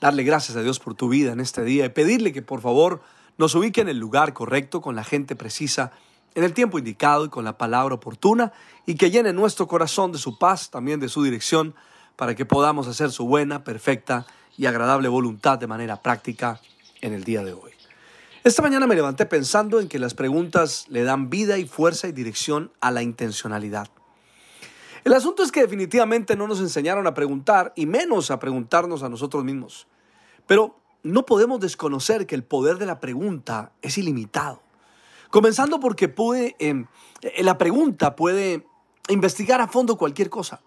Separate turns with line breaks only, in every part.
darle gracias a Dios por tu vida en este día y pedirle que por favor nos ubique en el lugar correcto, con la gente precisa, en el tiempo indicado y con la palabra oportuna y que llene nuestro corazón de su paz, también de su dirección, para que podamos hacer su buena, perfecta y agradable voluntad de manera práctica en el día de hoy. Esta mañana me levanté pensando en que las preguntas le dan vida y fuerza y dirección a la intencionalidad. El asunto es que definitivamente no nos enseñaron a preguntar y menos a preguntarnos a nosotros mismos. Pero no podemos desconocer que el poder de la pregunta es ilimitado. Comenzando porque puede, eh, la pregunta puede investigar a fondo cualquier cosa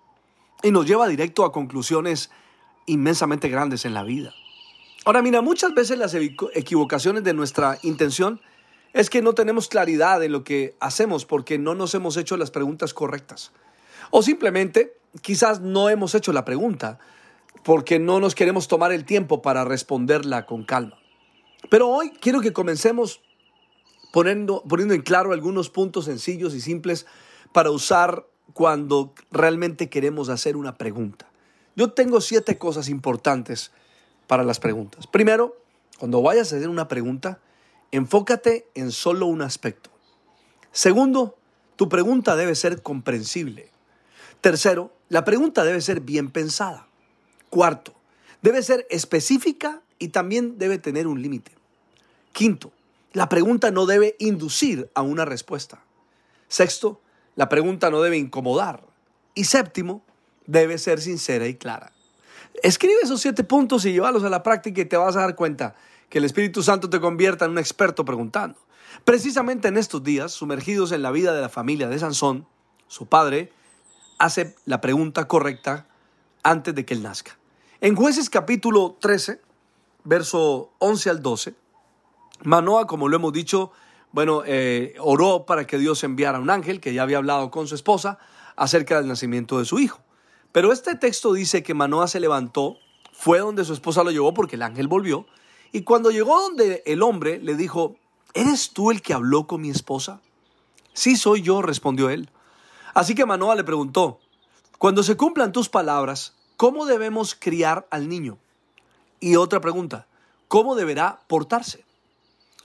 y nos lleva directo a conclusiones inmensamente grandes en la vida. Ahora mira, muchas veces las equivocaciones de nuestra intención es que no tenemos claridad en lo que hacemos porque no nos hemos hecho las preguntas correctas. O simplemente quizás no hemos hecho la pregunta porque no nos queremos tomar el tiempo para responderla con calma. Pero hoy quiero que comencemos poniendo, poniendo en claro algunos puntos sencillos y simples para usar cuando realmente queremos hacer una pregunta. Yo tengo siete cosas importantes para las preguntas. Primero, cuando vayas a hacer una pregunta, enfócate en solo un aspecto. Segundo, tu pregunta debe ser comprensible. Tercero, la pregunta debe ser bien pensada. Cuarto, debe ser específica y también debe tener un límite. Quinto, la pregunta no debe inducir a una respuesta. Sexto, la pregunta no debe incomodar. Y séptimo, debe ser sincera y clara. Escribe esos siete puntos y llévalos a la práctica y te vas a dar cuenta que el Espíritu Santo te convierta en un experto preguntando. Precisamente en estos días, sumergidos en la vida de la familia de Sansón, su padre hace la pregunta correcta antes de que él nazca. En jueces capítulo 13, verso 11 al 12, Manoa, como lo hemos dicho, bueno, eh, oró para que Dios enviara un ángel que ya había hablado con su esposa acerca del nacimiento de su hijo. Pero este texto dice que Manoa se levantó, fue donde su esposa lo llevó porque el ángel volvió, y cuando llegó donde el hombre le dijo, ¿eres tú el que habló con mi esposa? Sí, soy yo, respondió él. Así que Manoa le preguntó, cuando se cumplan tus palabras, ¿cómo debemos criar al niño? Y otra pregunta, ¿cómo deberá portarse?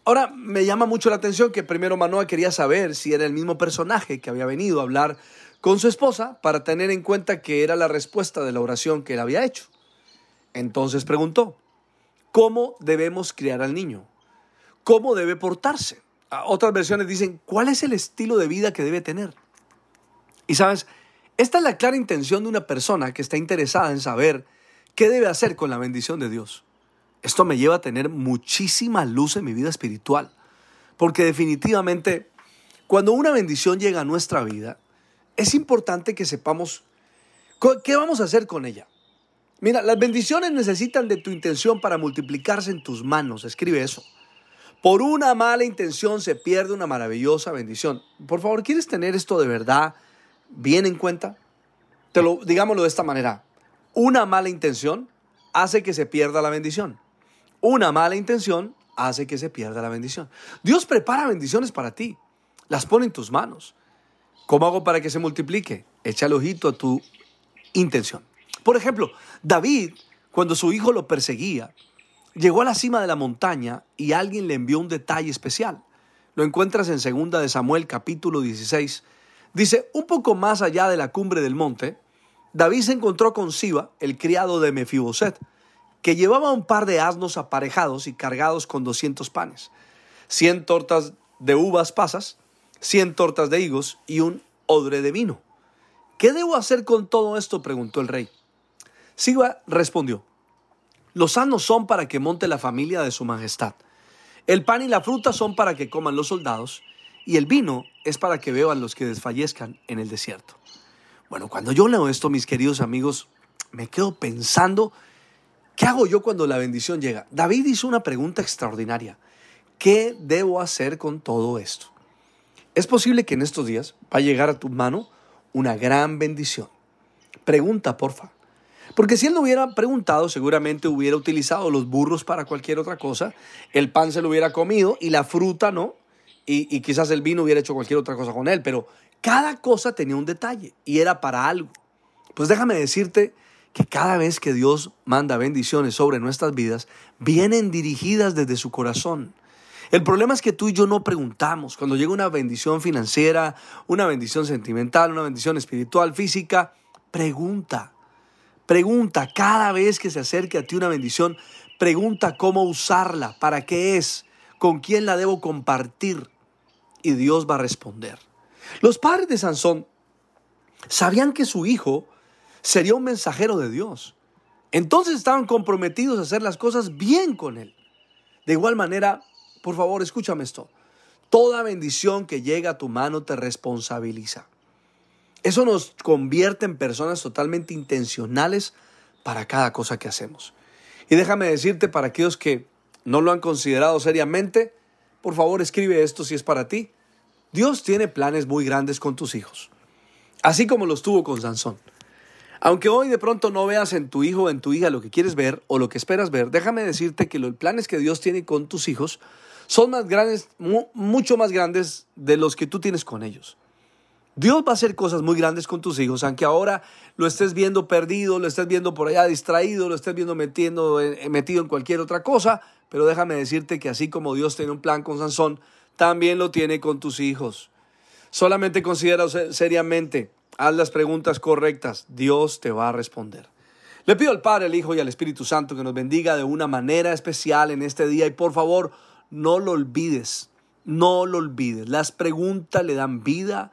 Ahora, me llama mucho la atención que primero Manoa quería saber si era el mismo personaje que había venido a hablar con su esposa para tener en cuenta que era la respuesta de la oración que él había hecho. Entonces preguntó, ¿cómo debemos criar al niño? ¿Cómo debe portarse? Ah, otras versiones dicen, ¿cuál es el estilo de vida que debe tener? Y sabes, esta es la clara intención de una persona que está interesada en saber qué debe hacer con la bendición de Dios. Esto me lleva a tener muchísima luz en mi vida espiritual, porque definitivamente cuando una bendición llega a nuestra vida, es importante que sepamos qué vamos a hacer con ella. Mira, las bendiciones necesitan de tu intención para multiplicarse en tus manos. Escribe eso. Por una mala intención se pierde una maravillosa bendición. Por favor, ¿quieres tener esto de verdad bien en cuenta? Te lo, digámoslo de esta manera. Una mala intención hace que se pierda la bendición. Una mala intención hace que se pierda la bendición. Dios prepara bendiciones para ti. Las pone en tus manos. ¿Cómo hago para que se multiplique? Echa el ojito a tu intención. Por ejemplo, David, cuando su hijo lo perseguía, llegó a la cima de la montaña y alguien le envió un detalle especial. Lo encuentras en 2 de Samuel capítulo 16, Dice, un poco más allá de la cumbre del monte, David se encontró con Siba, el criado de Mefiboset, que llevaba un par de asnos aparejados y cargados con 200 panes, 100 tortas de uvas pasas, 100 tortas de higos y un odre de vino. ¿Qué debo hacer con todo esto? preguntó el rey. Siba respondió, los asnos son para que monte la familia de su majestad. El pan y la fruta son para que coman los soldados y el vino es para que beban los que desfallezcan en el desierto. Bueno, cuando yo leo esto, mis queridos amigos, me quedo pensando ¿Qué hago yo cuando la bendición llega? David hizo una pregunta extraordinaria. ¿Qué debo hacer con todo esto? Es posible que en estos días va a llegar a tu mano una gran bendición. Pregunta, porfa. Porque si él no hubiera preguntado, seguramente hubiera utilizado los burros para cualquier otra cosa, el pan se lo hubiera comido y la fruta no, y, quizás el vino hubiera hecho cualquier otra cosa con él, pero cada cosa tenía un detalle y era para algo. Pues déjame decirte que cada vez que Dios manda bendiciones sobre nuestras vidas, vienen dirigidas desde su corazón. El problema es que tú y yo no preguntamos. Cuando llega una bendición financiera, una bendición sentimental, una bendición espiritual, física, pregunta. Pregunta cada vez que se acerque a ti una bendición, pregunta cómo usarla, para qué es, con quién la debo compartir. Y Dios va a responder. Los padres de Sansón sabían que su hijo sería un mensajero de Dios. Entonces estaban comprometidos a hacer las cosas bien con él. De igual manera, por favor, escúchame esto. Toda bendición que llega a tu mano te responsabiliza. Eso nos convierte en personas totalmente intencionales para cada cosa que hacemos. Y déjame decirte para aquellos que no lo han considerado seriamente, por favor escribe esto si es para ti. Dios tiene planes muy grandes con tus hijos, así como los tuvo con Sansón. Aunque hoy de pronto no veas en tu hijo o en tu hija lo que quieres ver o lo que esperas ver, déjame decirte que los planes que Dios tiene con tus hijos son más grandes, mucho más grandes de los que tú tienes con ellos. Dios va a hacer cosas muy grandes con tus hijos, aunque ahora lo estés viendo perdido, lo estés viendo por allá distraído, lo estés viendo eh, metido en cualquier otra cosa, pero déjame decirte que así como Dios tiene un plan con Sansón, también lo tiene con tus hijos. Solamente considera seriamente, haz las preguntas correctas, Dios te va a responder. Le pido al Padre, al Hijo y al Espíritu Santo que nos bendiga de una manera especial en este día y por favor no lo olvides, no lo olvides. Las preguntas le dan vida,